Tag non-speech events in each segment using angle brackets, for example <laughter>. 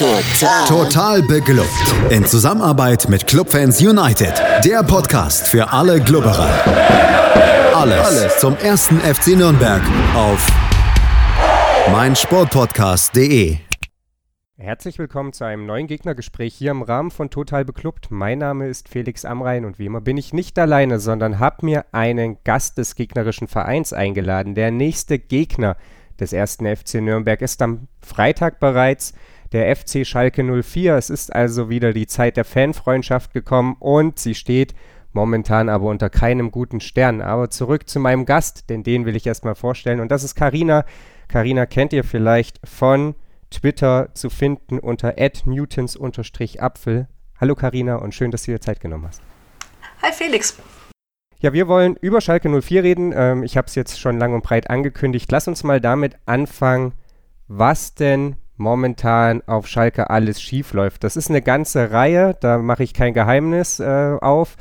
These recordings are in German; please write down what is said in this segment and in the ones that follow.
Total. Total beglückt. In Zusammenarbeit mit Clubfans United. Der Podcast für alle Glubberer. Alles, Alles zum ersten FC Nürnberg auf meinsportpodcast.de. Herzlich willkommen zu einem neuen Gegnergespräch hier im Rahmen von Total Beklubbt. Mein Name ist Felix Amrein und wie immer bin ich nicht alleine, sondern habe mir einen Gast des gegnerischen Vereins eingeladen. Der nächste Gegner des ersten FC Nürnberg ist am Freitag bereits der FC Schalke 04. Es ist also wieder die Zeit der Fanfreundschaft gekommen und sie steht momentan aber unter keinem guten Stern. Aber zurück zu meinem Gast, denn den will ich erstmal vorstellen und das ist Karina. Karina kennt ihr vielleicht von Twitter zu finden unter @newtons_apfel. Hallo Karina und schön, dass du dir Zeit genommen hast. Hi Felix. Ja, wir wollen über Schalke 04 reden. Ähm, ich habe es jetzt schon lang und breit angekündigt. Lass uns mal damit anfangen, was denn momentan auf Schalke alles schief läuft. Das ist eine ganze Reihe, da mache ich kein Geheimnis äh, auf.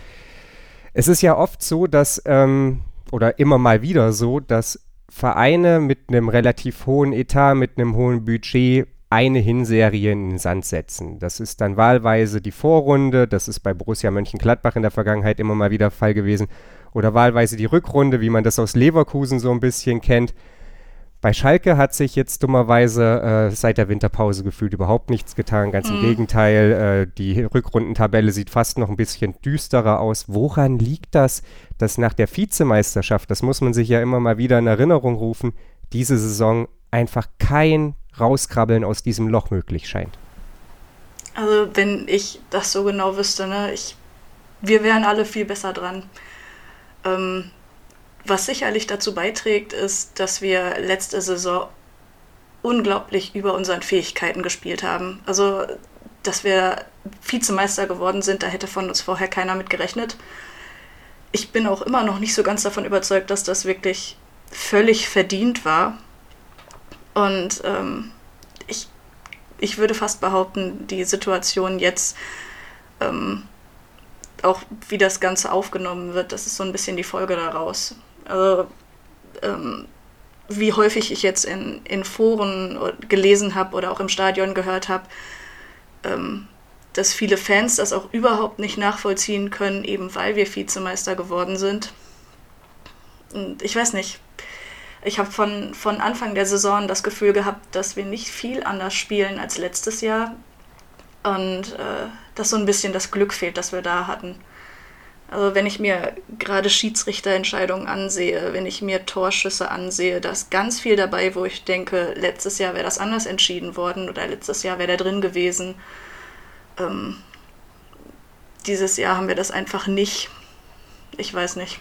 Es ist ja oft so, dass, ähm, oder immer mal wieder so, dass Vereine mit einem relativ hohen Etat, mit einem hohen Budget eine Hinserie in den Sand setzen. Das ist dann wahlweise die Vorrunde, das ist bei Borussia Mönchengladbach in der Vergangenheit immer mal wieder Fall gewesen, oder wahlweise die Rückrunde, wie man das aus Leverkusen so ein bisschen kennt. Bei Schalke hat sich jetzt dummerweise äh, seit der Winterpause gefühlt überhaupt nichts getan. Ganz mhm. im Gegenteil, äh, die Rückrundentabelle sieht fast noch ein bisschen düsterer aus. Woran liegt das, dass nach der Vizemeisterschaft, das muss man sich ja immer mal wieder in Erinnerung rufen, diese Saison einfach kein Rauskrabbeln aus diesem Loch möglich scheint? Also wenn ich das so genau wüsste, ne, ich, wir wären alle viel besser dran. Ähm, was sicherlich dazu beiträgt, ist, dass wir letzte Saison unglaublich über unseren Fähigkeiten gespielt haben. Also, dass wir Vizemeister geworden sind, da hätte von uns vorher keiner mit gerechnet. Ich bin auch immer noch nicht so ganz davon überzeugt, dass das wirklich völlig verdient war. Und ähm, ich, ich würde fast behaupten, die Situation jetzt ähm, auch wie das Ganze aufgenommen wird, das ist so ein bisschen die Folge daraus. Also, ähm, wie häufig ich jetzt in, in Foren gelesen habe oder auch im Stadion gehört habe, ähm, dass viele Fans das auch überhaupt nicht nachvollziehen können, eben weil wir Vizemeister geworden sind. Und ich weiß nicht, ich habe von, von Anfang der Saison das Gefühl gehabt, dass wir nicht viel anders spielen als letztes Jahr. Und äh, dass so ein bisschen das Glück fehlt, das wir da hatten. Also wenn ich mir gerade Schiedsrichterentscheidungen ansehe, wenn ich mir Torschüsse ansehe, da ist ganz viel dabei, wo ich denke, letztes Jahr wäre das anders entschieden worden oder letztes Jahr wäre der drin gewesen. Ähm, dieses Jahr haben wir das einfach nicht. Ich weiß nicht.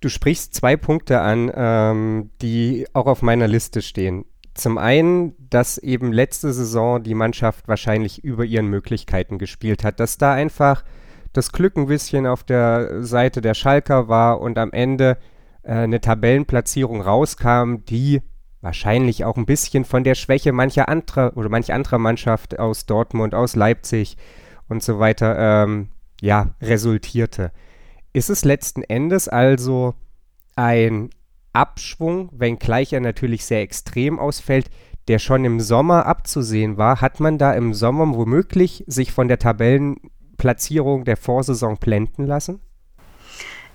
Du sprichst zwei Punkte an, ähm, die auch auf meiner Liste stehen. Zum einen, dass eben letzte Saison die Mannschaft wahrscheinlich über ihren Möglichkeiten gespielt hat, dass da einfach das Glück ein bisschen auf der Seite der Schalker war und am Ende äh, eine Tabellenplatzierung rauskam, die wahrscheinlich auch ein bisschen von der Schwäche mancher anderer oder manch anderer Mannschaft aus Dortmund, aus Leipzig und so weiter, ähm, ja, resultierte. Ist es letzten Endes also ein Abschwung, wenngleich er natürlich sehr extrem ausfällt, der schon im Sommer abzusehen war? Hat man da im Sommer womöglich sich von der Tabellen Platzierung der Vorsaison blenden lassen?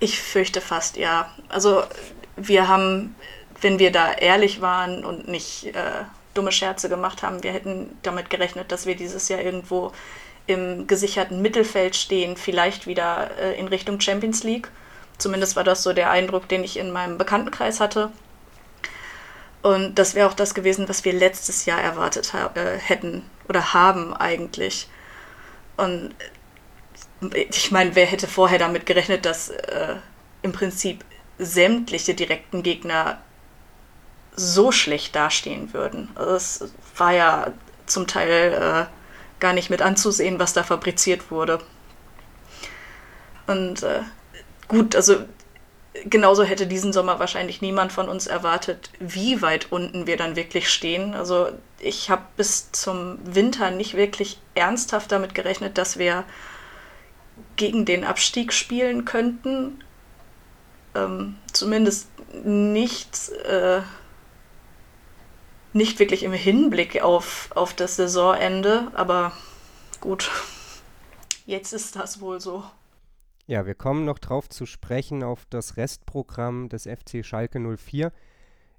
Ich fürchte fast ja. Also wir haben, wenn wir da ehrlich waren und nicht äh, dumme Scherze gemacht haben, wir hätten damit gerechnet, dass wir dieses Jahr irgendwo im gesicherten Mittelfeld stehen, vielleicht wieder äh, in Richtung Champions League. Zumindest war das so der Eindruck, den ich in meinem Bekanntenkreis hatte. Und das wäre auch das gewesen, was wir letztes Jahr erwartet äh, hätten oder haben eigentlich. Und ich meine, wer hätte vorher damit gerechnet, dass äh, im Prinzip sämtliche direkten Gegner so schlecht dastehen würden. Also es war ja zum Teil äh, gar nicht mit anzusehen, was da fabriziert wurde. Und äh, gut, also genauso hätte diesen Sommer wahrscheinlich niemand von uns erwartet, wie weit unten wir dann wirklich stehen. Also ich habe bis zum Winter nicht wirklich ernsthaft damit gerechnet, dass wir gegen den Abstieg spielen könnten. Ähm, zumindest nicht, äh, nicht wirklich im Hinblick auf, auf das Saisonende, aber gut, <laughs> jetzt ist das wohl so. Ja, wir kommen noch drauf zu sprechen auf das Restprogramm des FC Schalke 04.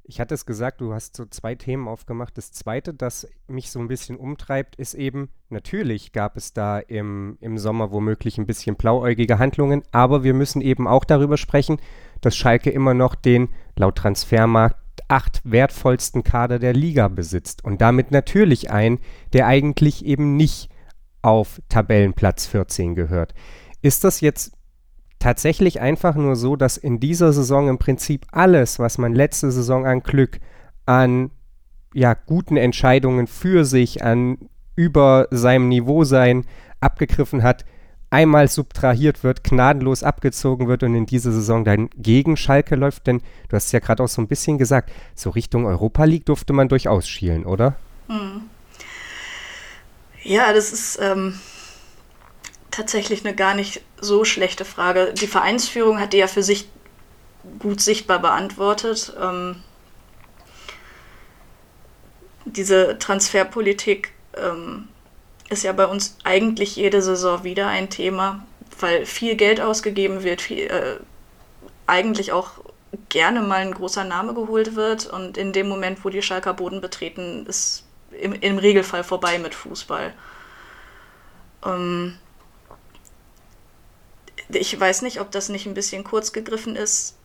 Ich hatte es gesagt, du hast so zwei Themen aufgemacht. Das zweite, das mich so ein bisschen umtreibt, ist eben, natürlich gab es da im, im Sommer womöglich ein bisschen blauäugige Handlungen, aber wir müssen eben auch darüber sprechen, dass Schalke immer noch den laut Transfermarkt acht wertvollsten Kader der Liga besitzt und damit natürlich ein, der eigentlich eben nicht auf Tabellenplatz 14 gehört. Ist das jetzt tatsächlich einfach nur so, dass in dieser Saison im Prinzip alles, was man letzte Saison an Glück, an ja, guten Entscheidungen für sich, an über seinem Niveau sein abgegriffen hat, einmal subtrahiert wird, gnadenlos abgezogen wird und in dieser Saison dann gegen Schalke läuft? Denn du hast ja gerade auch so ein bisschen gesagt, so Richtung Europa League durfte man durchaus schielen, oder? Hm. Ja, das ist ähm, tatsächlich eine gar nicht so schlechte Frage. Die Vereinsführung hat die ja für sich gut sichtbar beantwortet. Ähm, diese Transferpolitik ähm, ist ja bei uns eigentlich jede Saison wieder ein Thema, weil viel Geld ausgegeben wird, viel, äh, eigentlich auch gerne mal ein großer Name geholt wird und in dem Moment, wo die Schalker Boden betreten, ist im, im Regelfall vorbei mit Fußball. Ähm, ich weiß nicht, ob das nicht ein bisschen kurz gegriffen ist.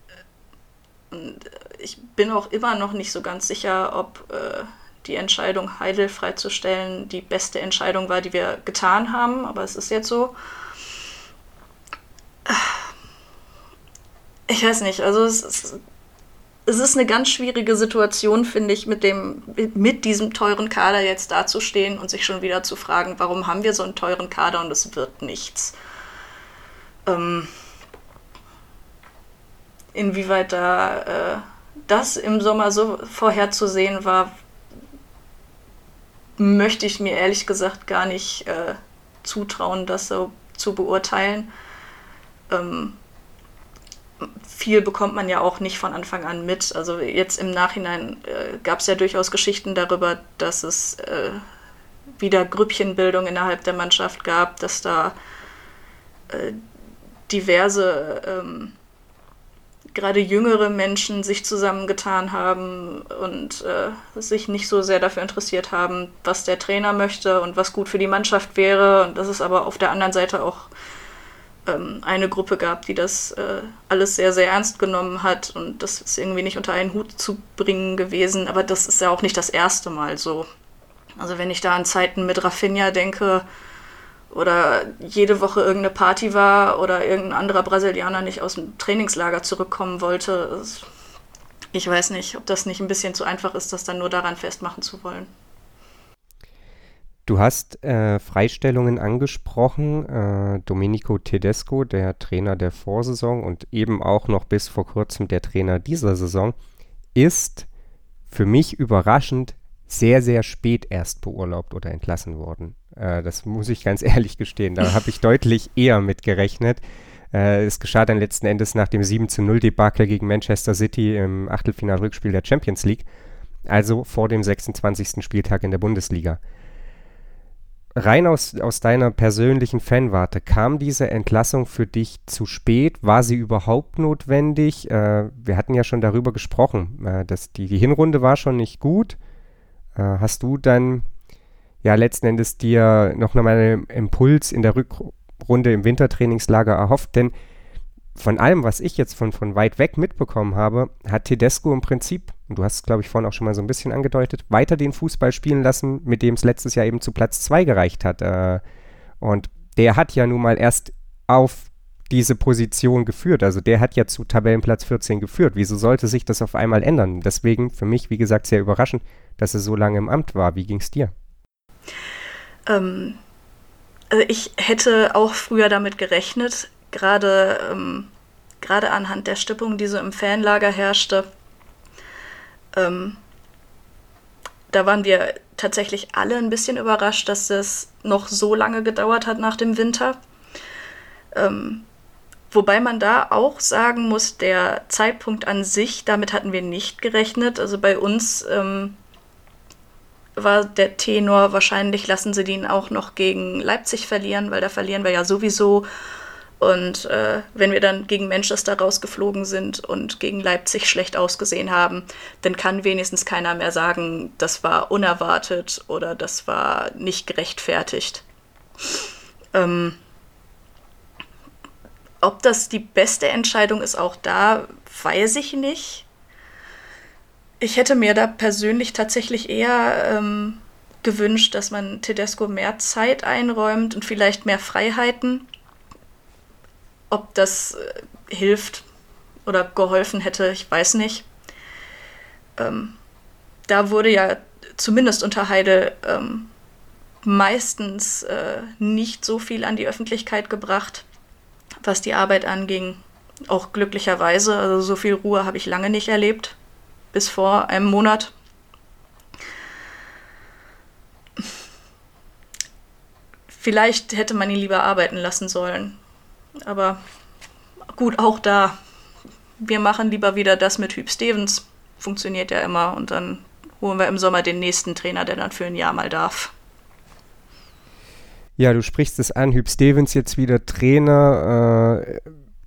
Und ich bin auch immer noch nicht so ganz sicher, ob äh, die Entscheidung, Heidel freizustellen, die beste Entscheidung war, die wir getan haben. Aber es ist jetzt so. Ich weiß nicht, also es ist, es ist eine ganz schwierige Situation, finde ich, mit, dem, mit diesem teuren Kader jetzt dazustehen und sich schon wieder zu fragen, warum haben wir so einen teuren Kader und es wird nichts. Ähm, inwieweit da äh, das im Sommer so vorherzusehen war, möchte ich mir ehrlich gesagt gar nicht äh, zutrauen, das so zu beurteilen. Ähm, viel bekommt man ja auch nicht von Anfang an mit. Also jetzt im Nachhinein äh, gab es ja durchaus Geschichten darüber, dass es äh, wieder Grüppchenbildung innerhalb der Mannschaft gab, dass da äh, diverse, ähm, gerade jüngere Menschen sich zusammengetan haben und äh, sich nicht so sehr dafür interessiert haben, was der Trainer möchte und was gut für die Mannschaft wäre. Und dass es aber auf der anderen Seite auch ähm, eine Gruppe gab, die das äh, alles sehr, sehr ernst genommen hat. Und das ist irgendwie nicht unter einen Hut zu bringen gewesen. Aber das ist ja auch nicht das erste Mal so. Also wenn ich da an Zeiten mit Rafinha denke, oder jede Woche irgendeine Party war oder irgendein anderer Brasilianer nicht aus dem Trainingslager zurückkommen wollte. Ich weiß nicht, ob das nicht ein bisschen zu einfach ist, das dann nur daran festmachen zu wollen. Du hast äh, Freistellungen angesprochen. Äh, Domenico Tedesco, der Trainer der Vorsaison und eben auch noch bis vor kurzem der Trainer dieser Saison, ist für mich überraschend sehr, sehr spät erst beurlaubt oder entlassen worden. Äh, das muss ich ganz <laughs> ehrlich gestehen. Da habe ich deutlich eher mit gerechnet. Äh, es geschah dann letzten Endes nach dem 7 zu 0 Debakel gegen Manchester City im Achtelfinalrückspiel der Champions League, also vor dem 26. Spieltag in der Bundesliga. Rein aus, aus deiner persönlichen Fanwarte, kam diese Entlassung für dich zu spät? War sie überhaupt notwendig? Äh, wir hatten ja schon darüber gesprochen, äh, dass die, die Hinrunde war schon nicht gut. Äh, hast du dann ja letzten Endes dir noch mal einen Impuls in der Rückrunde im Wintertrainingslager erhofft, denn von allem, was ich jetzt von, von weit weg mitbekommen habe, hat Tedesco im Prinzip, und du hast es, glaube ich, vorhin auch schon mal so ein bisschen angedeutet, weiter den Fußball spielen lassen, mit dem es letztes Jahr eben zu Platz 2 gereicht hat. Äh, und der hat ja nun mal erst auf diese Position geführt. Also der hat ja zu Tabellenplatz 14 geführt. Wieso sollte sich das auf einmal ändern? Deswegen für mich, wie gesagt, sehr überraschend, dass er so lange im Amt war. Wie ging es dir? Ähm, also ich hätte auch früher damit gerechnet, gerade ähm, gerade anhand der Stimmung, die so im Fanlager herrschte. Ähm, da waren wir tatsächlich alle ein bisschen überrascht, dass es noch so lange gedauert hat nach dem Winter. Ähm, wobei man da auch sagen muss, der Zeitpunkt an sich, damit hatten wir nicht gerechnet. Also bei uns ähm, war der Tenor, wahrscheinlich lassen sie den auch noch gegen Leipzig verlieren, weil da verlieren wir ja sowieso. Und äh, wenn wir dann gegen Manchester rausgeflogen sind und gegen Leipzig schlecht ausgesehen haben, dann kann wenigstens keiner mehr sagen, das war unerwartet oder das war nicht gerechtfertigt. Ähm, ob das die beste Entscheidung ist, auch da weiß ich nicht. Ich hätte mir da persönlich tatsächlich eher ähm, gewünscht, dass man Tedesco mehr Zeit einräumt und vielleicht mehr Freiheiten. Ob das äh, hilft oder geholfen hätte, ich weiß nicht. Ähm, da wurde ja zumindest unter Heide ähm, meistens äh, nicht so viel an die Öffentlichkeit gebracht, was die Arbeit anging. Auch glücklicherweise, also so viel Ruhe habe ich lange nicht erlebt, bis vor einem Monat. Vielleicht hätte man ihn lieber arbeiten lassen sollen. Aber gut, auch da. Wir machen lieber wieder das mit Hüb Stevens. Funktioniert ja immer. Und dann holen wir im Sommer den nächsten Trainer, der dann für ein Jahr mal darf. Ja, du sprichst es an, Hüb Stevens jetzt wieder Trainer. Äh,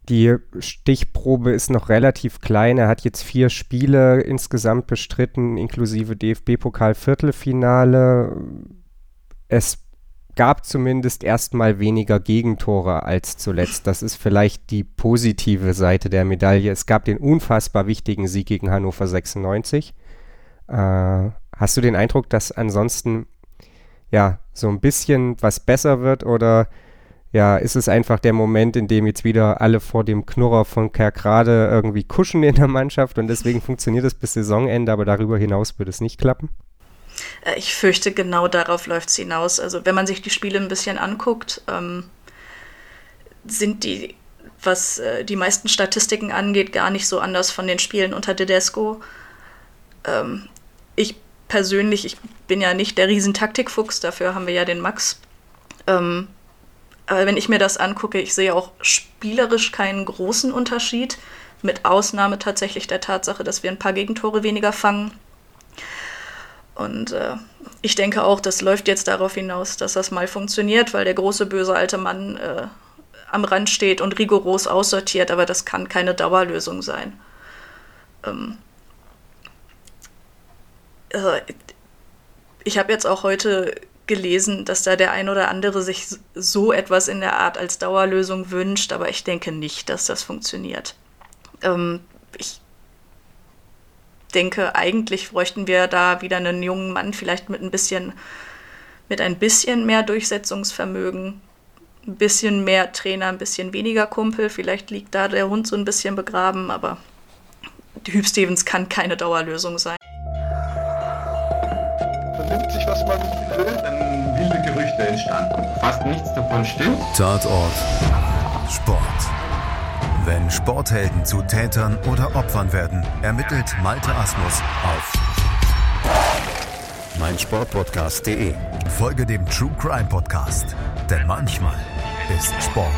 die Stichprobe ist noch relativ klein. Er hat jetzt vier Spiele insgesamt bestritten, inklusive DFB-Pokal-Viertelfinale. Es gab zumindest erstmal weniger Gegentore als zuletzt. Das ist vielleicht die positive Seite der Medaille. Es gab den unfassbar wichtigen Sieg gegen Hannover 96. Äh, hast du den Eindruck, dass ansonsten ja, so ein bisschen was besser wird oder ja, ist es einfach der Moment, in dem jetzt wieder alle vor dem Knurrer von Kerkrade irgendwie kuschen in der Mannschaft und deswegen funktioniert es bis Saisonende, aber darüber hinaus wird es nicht klappen? Äh, ich fürchte, genau darauf läuft es hinaus. Also wenn man sich die Spiele ein bisschen anguckt, ähm, sind die, was äh, die meisten Statistiken angeht, gar nicht so anders von den Spielen unter Tedesco. Ähm, ich persönlich, ich bin ja nicht der Riesentaktikfuchs, dafür haben wir ja den Max. Ähm, aber wenn ich mir das angucke, ich sehe auch spielerisch keinen großen Unterschied, mit Ausnahme tatsächlich der Tatsache, dass wir ein paar Gegentore weniger fangen. Und äh, ich denke auch, das läuft jetzt darauf hinaus, dass das mal funktioniert, weil der große böse alte Mann äh, am Rand steht und rigoros aussortiert, aber das kann keine Dauerlösung sein. Ähm, also, ich habe jetzt auch heute gelesen, dass da der ein oder andere sich so etwas in der Art als Dauerlösung wünscht, aber ich denke nicht, dass das funktioniert. Ähm, ich denke, eigentlich bräuchten wir da wieder einen jungen Mann, vielleicht mit ein bisschen, mit ein bisschen mehr Durchsetzungsvermögen, ein bisschen mehr Trainer, ein bisschen weniger Kumpel. Vielleicht liegt da der Hund so ein bisschen begraben, aber Hüb Stevens kann keine Dauerlösung sein. Entstanden. Fast nichts davon stimmt. Tatort Sport. Wenn Sporthelden zu Tätern oder Opfern werden, ermittelt Malte Asmus auf meinsportpodcast.de. Folge dem True Crime Podcast, denn manchmal ist Sport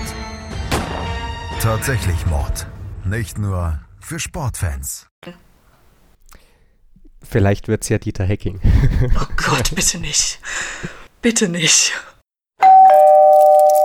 tatsächlich Mord. Nicht nur für Sportfans. Vielleicht wird es ja Dieter Hecking. Oh Gott, bitte nicht. Bitte nicht.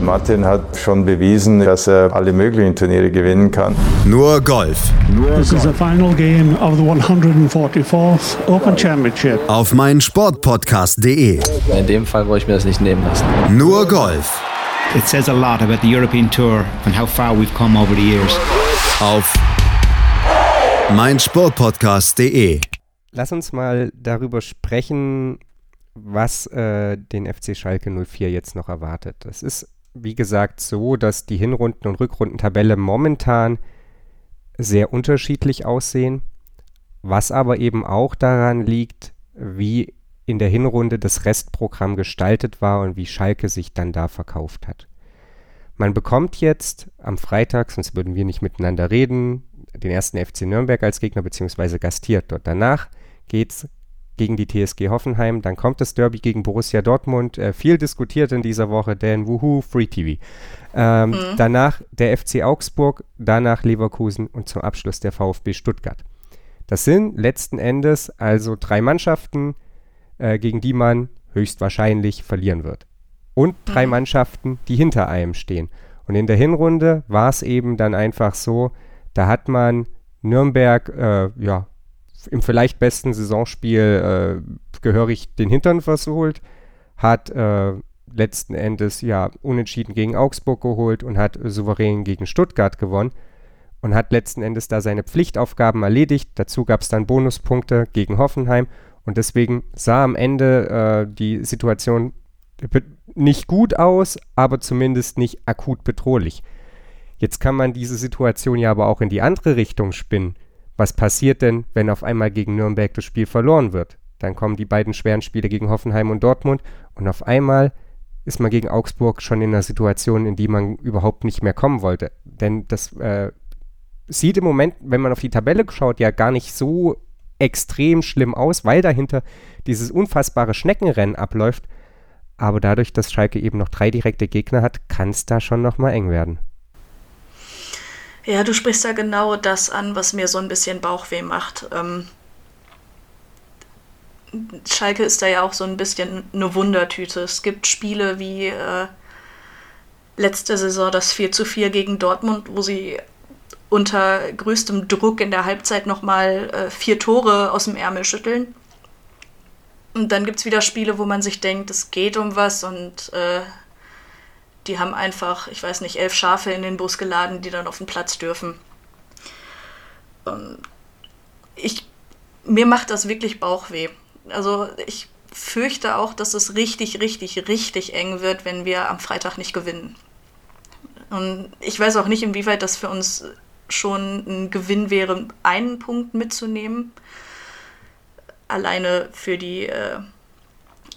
Martin hat schon bewiesen, dass er alle möglichen Turniere gewinnen kann. Nur Golf This is the final game of the 144th Open Championship. auf meinsportpodcast.de. In dem Fall wollte ich mir das nicht nehmen lassen. Nur Golf It says a lot about the European Tour and how far we've come over the years. auf meinsportpodcast.de. Lass uns mal darüber sprechen, was äh, den FC Schalke 04 jetzt noch erwartet. Es ist, wie gesagt, so, dass die Hinrunden- und Rückrundentabelle momentan sehr unterschiedlich aussehen, was aber eben auch daran liegt, wie in der Hinrunde das Restprogramm gestaltet war und wie Schalke sich dann da verkauft hat. Man bekommt jetzt am Freitag, sonst würden wir nicht miteinander reden, den ersten FC Nürnberg als Gegner beziehungsweise gastiert dort. Danach geht es gegen die TSG Hoffenheim, dann kommt das Derby gegen Borussia Dortmund, äh, viel diskutiert in dieser Woche, denn wuhu, Free TV. Ähm, mhm. Danach der FC Augsburg, danach Leverkusen und zum Abschluss der VfB Stuttgart. Das sind letzten Endes also drei Mannschaften, äh, gegen die man höchstwahrscheinlich verlieren wird. Und drei mhm. Mannschaften, die hinter einem stehen. Und in der Hinrunde war es eben dann einfach so, da hat man Nürnberg äh, ja, im vielleicht besten Saisonspiel äh, gehörig den Hintern versohlt, hat äh, letzten Endes ja unentschieden gegen Augsburg geholt und hat souverän gegen Stuttgart gewonnen und hat letzten Endes da seine Pflichtaufgaben erledigt. Dazu gab es dann Bonuspunkte gegen Hoffenheim und deswegen sah am Ende äh, die Situation nicht gut aus, aber zumindest nicht akut bedrohlich. Jetzt kann man diese Situation ja aber auch in die andere Richtung spinnen. Was passiert denn, wenn auf einmal gegen Nürnberg das Spiel verloren wird? Dann kommen die beiden schweren Spiele gegen Hoffenheim und Dortmund und auf einmal ist man gegen Augsburg schon in einer Situation, in die man überhaupt nicht mehr kommen wollte. Denn das äh, sieht im Moment, wenn man auf die Tabelle schaut, ja gar nicht so extrem schlimm aus, weil dahinter dieses unfassbare Schneckenrennen abläuft. Aber dadurch, dass Schalke eben noch drei direkte Gegner hat, kann es da schon nochmal eng werden. Ja, du sprichst da genau das an, was mir so ein bisschen Bauchweh macht. Ähm, Schalke ist da ja auch so ein bisschen eine Wundertüte. Es gibt Spiele wie äh, letzte Saison das 4 zu 4 gegen Dortmund, wo sie unter größtem Druck in der Halbzeit nochmal äh, vier Tore aus dem Ärmel schütteln. Und dann gibt es wieder Spiele, wo man sich denkt, es geht um was und äh, die haben einfach, ich weiß nicht, elf Schafe in den Bus geladen, die dann auf den Platz dürfen. Und ich, mir macht das wirklich Bauchweh. Also ich fürchte auch, dass es richtig, richtig, richtig eng wird, wenn wir am Freitag nicht gewinnen. Und ich weiß auch nicht, inwieweit das für uns schon ein Gewinn wäre, einen Punkt mitzunehmen. Alleine für die, äh,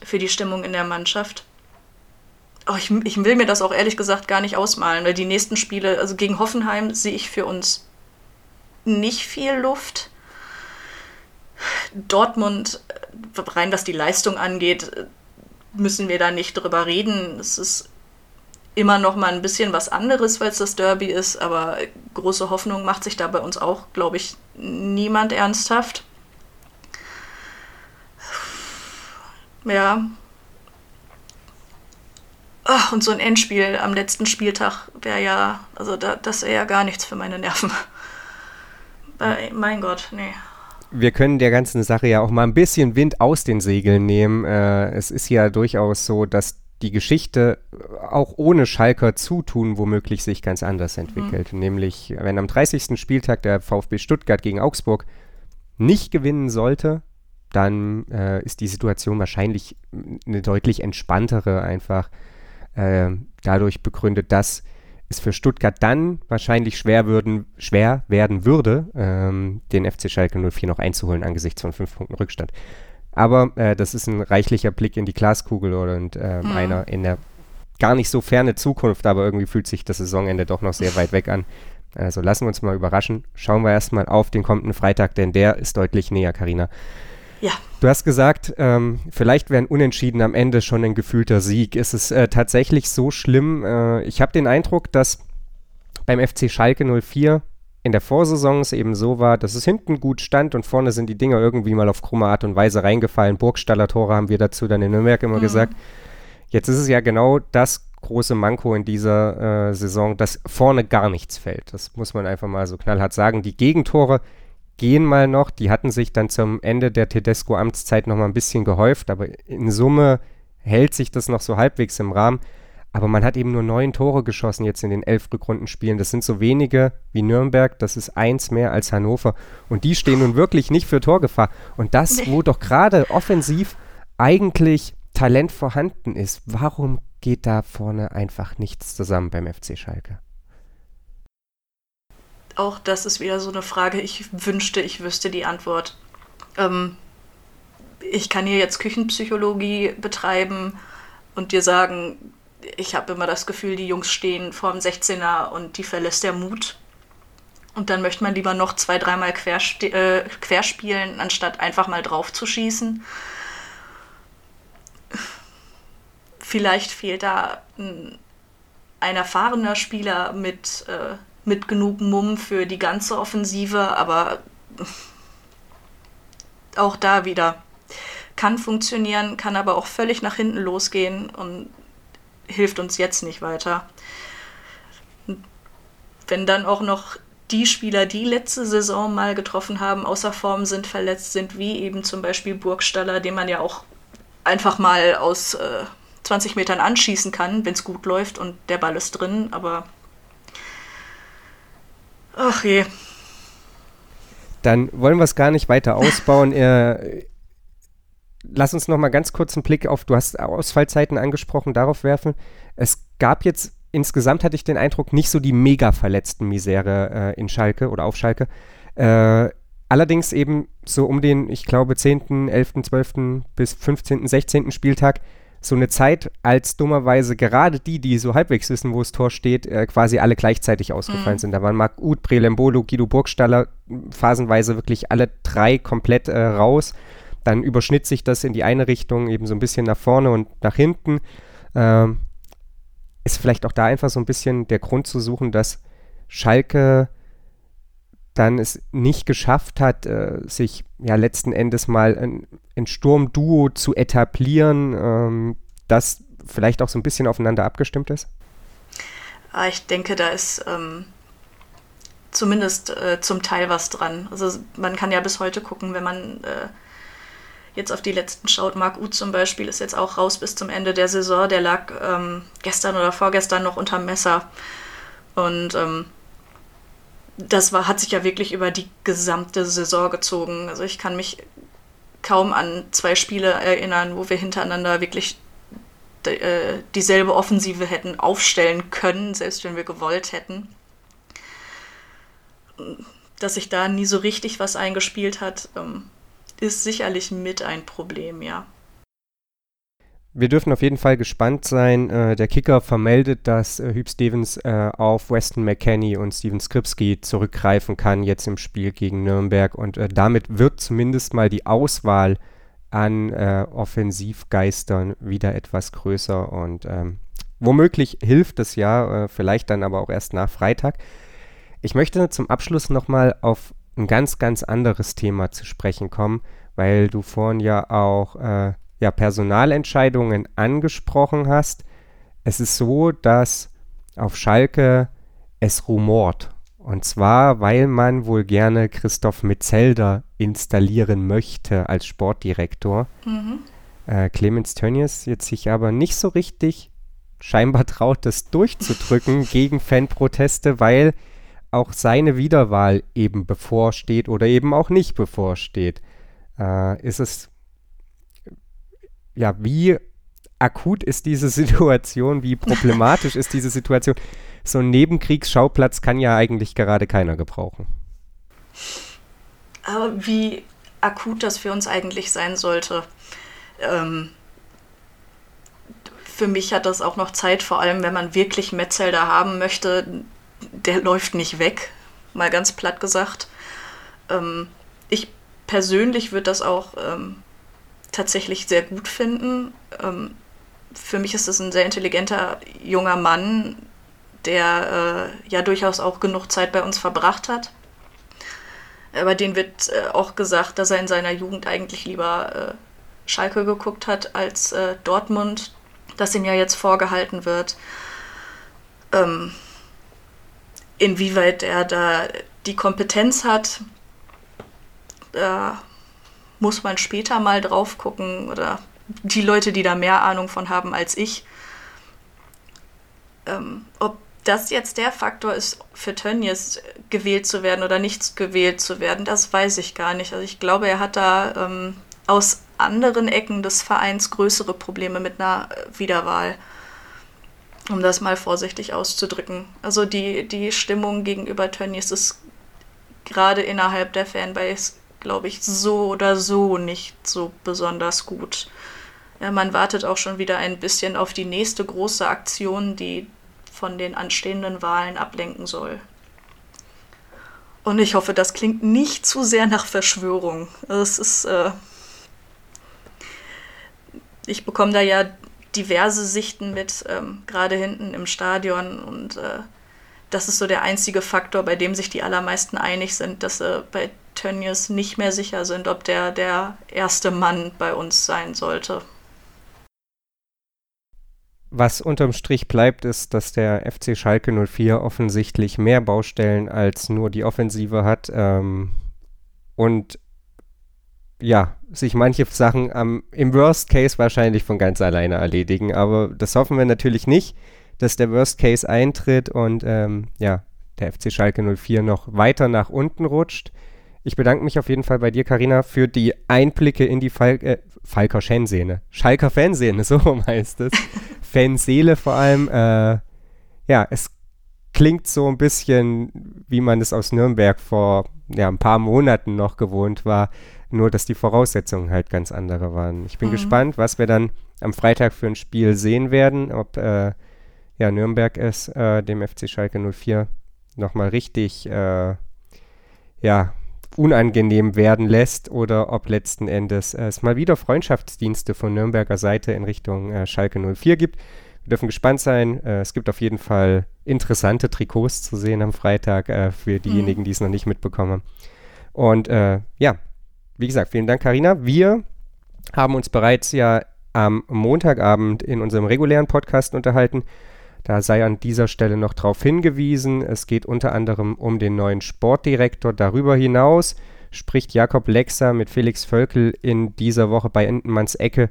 für die Stimmung in der Mannschaft. Oh, ich, ich will mir das auch ehrlich gesagt gar nicht ausmalen, weil die nächsten Spiele, also gegen Hoffenheim sehe ich für uns nicht viel Luft. Dortmund, rein was die Leistung angeht, müssen wir da nicht drüber reden. Es ist immer noch mal ein bisschen was anderes, weil es das Derby ist, aber große Hoffnung macht sich da bei uns auch, glaube ich, niemand ernsthaft. Ja. Ach, und so ein Endspiel am letzten Spieltag wäre ja, also da, das wäre ja gar nichts für meine Nerven. <laughs> Äh, mein Gott, nee wir können der ganzen Sache ja auch mal ein bisschen Wind aus den Segeln nehmen. Äh, es ist ja durchaus so, dass die Geschichte auch ohne Schalker Zutun womöglich sich ganz anders entwickelt. Mhm. Nämlich, wenn am 30. Spieltag der VfB Stuttgart gegen Augsburg nicht gewinnen sollte, dann äh, ist die Situation wahrscheinlich eine deutlich entspanntere, einfach äh, dadurch begründet, dass es für Stuttgart dann wahrscheinlich schwer, würden, schwer werden würde, ähm, den FC Schalke 04 noch einzuholen angesichts von fünf Punkten Rückstand. Aber äh, das ist ein reichlicher Blick in die Glaskugel und äh, mhm. einer in der gar nicht so ferne Zukunft, aber irgendwie fühlt sich das Saisonende doch noch sehr weit weg an. Also lassen wir uns mal überraschen. Schauen wir erstmal auf den kommenden Freitag, denn der ist deutlich näher, Karina. Ja. Du hast gesagt, ähm, vielleicht wäre ein Unentschieden am Ende schon ein gefühlter Sieg. Ist es äh, tatsächlich so schlimm? Äh, ich habe den Eindruck, dass beim FC Schalke 04 in der Vorsaison es eben so war, dass es hinten gut stand und vorne sind die Dinger irgendwie mal auf krumme Art und Weise reingefallen. Burgstaller Tore haben wir dazu dann in Nürnberg immer mhm. gesagt. Jetzt ist es ja genau das große Manko in dieser äh, Saison, dass vorne gar nichts fällt. Das muss man einfach mal so knallhart sagen. Die Gegentore gehen mal noch, die hatten sich dann zum Ende der Tedesco-Amtszeit noch mal ein bisschen gehäuft, aber in Summe hält sich das noch so halbwegs im Rahmen. Aber man hat eben nur neun Tore geschossen jetzt in den elf Rückrundenspielen. Das sind so wenige wie Nürnberg. Das ist eins mehr als Hannover. Und die stehen nun wirklich nicht für Torgefahr. Und das, wo doch gerade offensiv eigentlich Talent vorhanden ist, warum geht da vorne einfach nichts zusammen beim FC Schalke? Auch das ist wieder so eine Frage. Ich wünschte, ich wüsste die Antwort. Ähm, ich kann hier jetzt Küchenpsychologie betreiben und dir sagen, ich habe immer das Gefühl, die Jungs stehen vorm 16er und die verlässt der Mut. Und dann möchte man lieber noch zwei, dreimal äh, querspielen, anstatt einfach mal drauf zu schießen. Vielleicht fehlt da ein, ein erfahrener Spieler mit, äh, mit genug Mumm für die ganze Offensive, aber auch da wieder kann funktionieren, kann aber auch völlig nach hinten losgehen und hilft uns jetzt nicht weiter. Wenn dann auch noch die Spieler, die letzte Saison mal getroffen haben, außer Form sind, verletzt sind, wie eben zum Beispiel Burgstaller, den man ja auch einfach mal aus äh, 20 Metern anschießen kann, wenn es gut läuft und der Ball ist drin, aber ach je. Dann wollen wir es gar nicht weiter ausbauen. <laughs> äh, lass uns noch mal ganz kurz einen Blick auf, du hast Ausfallzeiten angesprochen, darauf werfen. Es gab jetzt insgesamt hatte ich den Eindruck, nicht so die mega verletzten Misere äh, in Schalke oder auf Schalke. Äh, allerdings eben so um den, ich glaube, 10., 11., 12. bis 15., 16. Spieltag so eine Zeit, als dummerweise gerade die, die so halbwegs wissen, wo das Tor steht, äh, quasi alle gleichzeitig ausgefallen mhm. sind. Da waren Marc Uth, Brelembolo, Guido Burgstaller, phasenweise wirklich alle drei komplett äh, raus. Dann überschnitt sich das in die eine Richtung, eben so ein bisschen nach vorne und nach hinten. Ähm, ist vielleicht auch da einfach so ein bisschen der Grund zu suchen, dass Schalke dann es nicht geschafft hat, äh, sich ja letzten Endes mal ein, ein Sturmduo zu etablieren, ähm, das vielleicht auch so ein bisschen aufeinander abgestimmt ist? Ah, ich denke, da ist ähm, zumindest äh, zum Teil was dran. Also man kann ja bis heute gucken, wenn man äh, jetzt auf die letzten schaut, Marc Uth zum Beispiel ist jetzt auch raus bis zum Ende der Saison. Der lag ähm, gestern oder vorgestern noch unterm Messer. Und ähm, das war, hat sich ja wirklich über die gesamte Saison gezogen. Also ich kann mich kaum an zwei Spiele erinnern, wo wir hintereinander wirklich äh, dieselbe Offensive hätten aufstellen können, selbst wenn wir gewollt hätten. Dass sich da nie so richtig was eingespielt hat, ähm, ist sicherlich mit ein Problem, ja. Wir dürfen auf jeden Fall gespannt sein. Äh, der Kicker vermeldet, dass äh, Hüb Stevens äh, auf Weston McKenney und Steven Skripski zurückgreifen kann, jetzt im Spiel gegen Nürnberg. Und äh, damit wird zumindest mal die Auswahl an äh, Offensivgeistern wieder etwas größer. Und ähm, womöglich hilft es ja, äh, vielleicht dann aber auch erst nach Freitag. Ich möchte zum Abschluss nochmal auf ein ganz, ganz anderes Thema zu sprechen kommen, weil du vorhin ja auch äh, ja, Personalentscheidungen angesprochen hast. Es ist so, dass auf Schalke es rumort. Und zwar, weil man wohl gerne Christoph Metzelder installieren möchte als Sportdirektor. Mhm. Äh, Clemens Tönnies jetzt sich aber nicht so richtig scheinbar traut, das durchzudrücken <laughs> gegen Fanproteste, weil auch seine Wiederwahl eben bevorsteht oder eben auch nicht bevorsteht, äh, ist es, ja, wie akut ist diese Situation, wie problematisch ist diese Situation? So ein Nebenkriegsschauplatz kann ja eigentlich gerade keiner gebrauchen. Aber wie akut das für uns eigentlich sein sollte, ähm, für mich hat das auch noch Zeit, vor allem wenn man wirklich Metzelder haben möchte, der läuft nicht weg, mal ganz platt gesagt. Ähm, ich persönlich würde das auch ähm, tatsächlich sehr gut finden. Ähm, für mich ist es ein sehr intelligenter junger Mann, der äh, ja durchaus auch genug Zeit bei uns verbracht hat. Aber den wird äh, auch gesagt, dass er in seiner Jugend eigentlich lieber äh, Schalke geguckt hat als äh, Dortmund, das ihm ja jetzt vorgehalten wird. Ähm, inwieweit er da die Kompetenz hat, da muss man später mal drauf gucken oder die Leute, die da mehr Ahnung von haben als ich. Ähm, ob das jetzt der Faktor ist, für Tönnies gewählt zu werden oder nicht gewählt zu werden, das weiß ich gar nicht. Also ich glaube, er hat da ähm, aus anderen Ecken des Vereins größere Probleme mit einer Wiederwahl um das mal vorsichtig auszudrücken. Also die, die Stimmung gegenüber Tönnies ist gerade innerhalb der Fanbase glaube ich, so oder so nicht so besonders gut. Ja, man wartet auch schon wieder ein bisschen auf die nächste große Aktion, die von den anstehenden Wahlen ablenken soll. Und ich hoffe, das klingt nicht zu sehr nach Verschwörung. Es ist. Äh ich bekomme da ja diverse Sichten mit, ähm, gerade hinten im Stadion. Und äh, das ist so der einzige Faktor, bei dem sich die allermeisten einig sind, dass sie bei Tönnies nicht mehr sicher sind, ob der der erste Mann bei uns sein sollte. Was unterm Strich bleibt, ist, dass der FC Schalke 04 offensichtlich mehr Baustellen als nur die Offensive hat ähm, und ja, sich manche Sachen am, im Worst Case wahrscheinlich von ganz alleine erledigen. Aber das hoffen wir natürlich nicht, dass der Worst Case eintritt und ähm, ja, der FC Schalke 04 noch weiter nach unten rutscht. Ich bedanke mich auf jeden Fall bei dir, Karina, für die Einblicke in die Fal äh, Falker Fanszene. Schalker Fanszene, <laughs> so heißt es. Fanseele vor allem. Äh, ja, es klingt so ein bisschen, wie man es aus Nürnberg vor ja, ein paar Monaten noch gewohnt war. Nur, dass die Voraussetzungen halt ganz andere waren. Ich bin mhm. gespannt, was wir dann am Freitag für ein Spiel sehen werden. Ob äh, ja, Nürnberg es äh, dem FC Schalke 04 nochmal richtig äh, ja, unangenehm werden lässt oder ob letzten Endes es mal wieder Freundschaftsdienste von Nürnberger Seite in Richtung äh, Schalke 04 gibt. Wir dürfen gespannt sein. Äh, es gibt auf jeden Fall interessante Trikots zu sehen am Freitag äh, für diejenigen, mhm. die es noch nicht mitbekommen haben. Und äh, ja, wie gesagt, vielen Dank, Karina. Wir haben uns bereits ja am Montagabend in unserem regulären Podcast unterhalten. Da sei an dieser Stelle noch darauf hingewiesen. Es geht unter anderem um den neuen Sportdirektor. Darüber hinaus spricht Jakob Lexer mit Felix Völkel in dieser Woche bei Entenmanns Ecke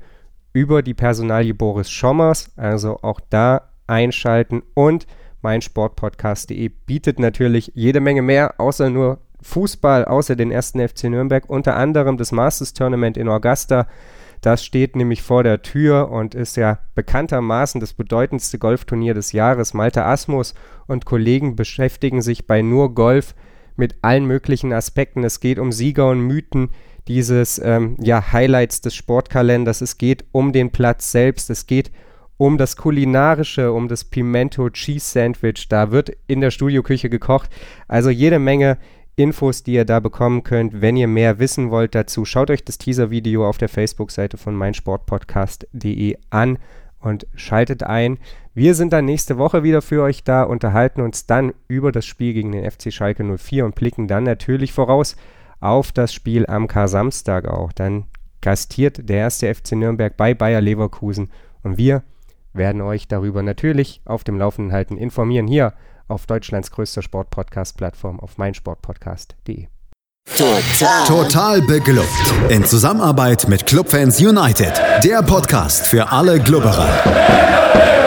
über die Personalie Boris Schommers. Also auch da einschalten und mein Sportpodcast.de bietet natürlich jede Menge mehr, außer nur Fußball außer den ersten FC Nürnberg, unter anderem das Masters Tournament in Augusta. Das steht nämlich vor der Tür und ist ja bekanntermaßen das bedeutendste Golfturnier des Jahres. Malte Asmus und Kollegen beschäftigen sich bei Nur Golf mit allen möglichen Aspekten. Es geht um Sieger und Mythen dieses ähm, ja, Highlights des Sportkalenders. Es geht um den Platz selbst. Es geht um das Kulinarische, um das Pimento Cheese Sandwich. Da wird in der Studioküche gekocht. Also jede Menge Infos, die ihr da bekommen könnt. Wenn ihr mehr wissen wollt dazu, schaut euch das Teaser-Video auf der Facebook-Seite von meinsportpodcast.de an und schaltet ein. Wir sind dann nächste Woche wieder für euch da, unterhalten uns dann über das Spiel gegen den FC Schalke 04 und blicken dann natürlich voraus auf das Spiel am Kar-Samstag auch. Dann gastiert der erste FC Nürnberg bei Bayer Leverkusen und wir werden euch darüber natürlich auf dem Laufenden halten, informieren hier auf Deutschlands größter Sportpodcast-Plattform auf meinsportpodcast.de. Total. Total beglückt. In Zusammenarbeit mit Clubfans United. Der Podcast für alle Glubberer.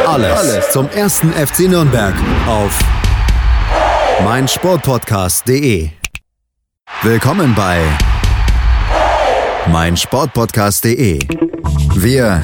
Alles, Alles zum ersten FC Nürnberg auf meinsportpodcast.de. Willkommen bei meinsportpodcast.de. Wir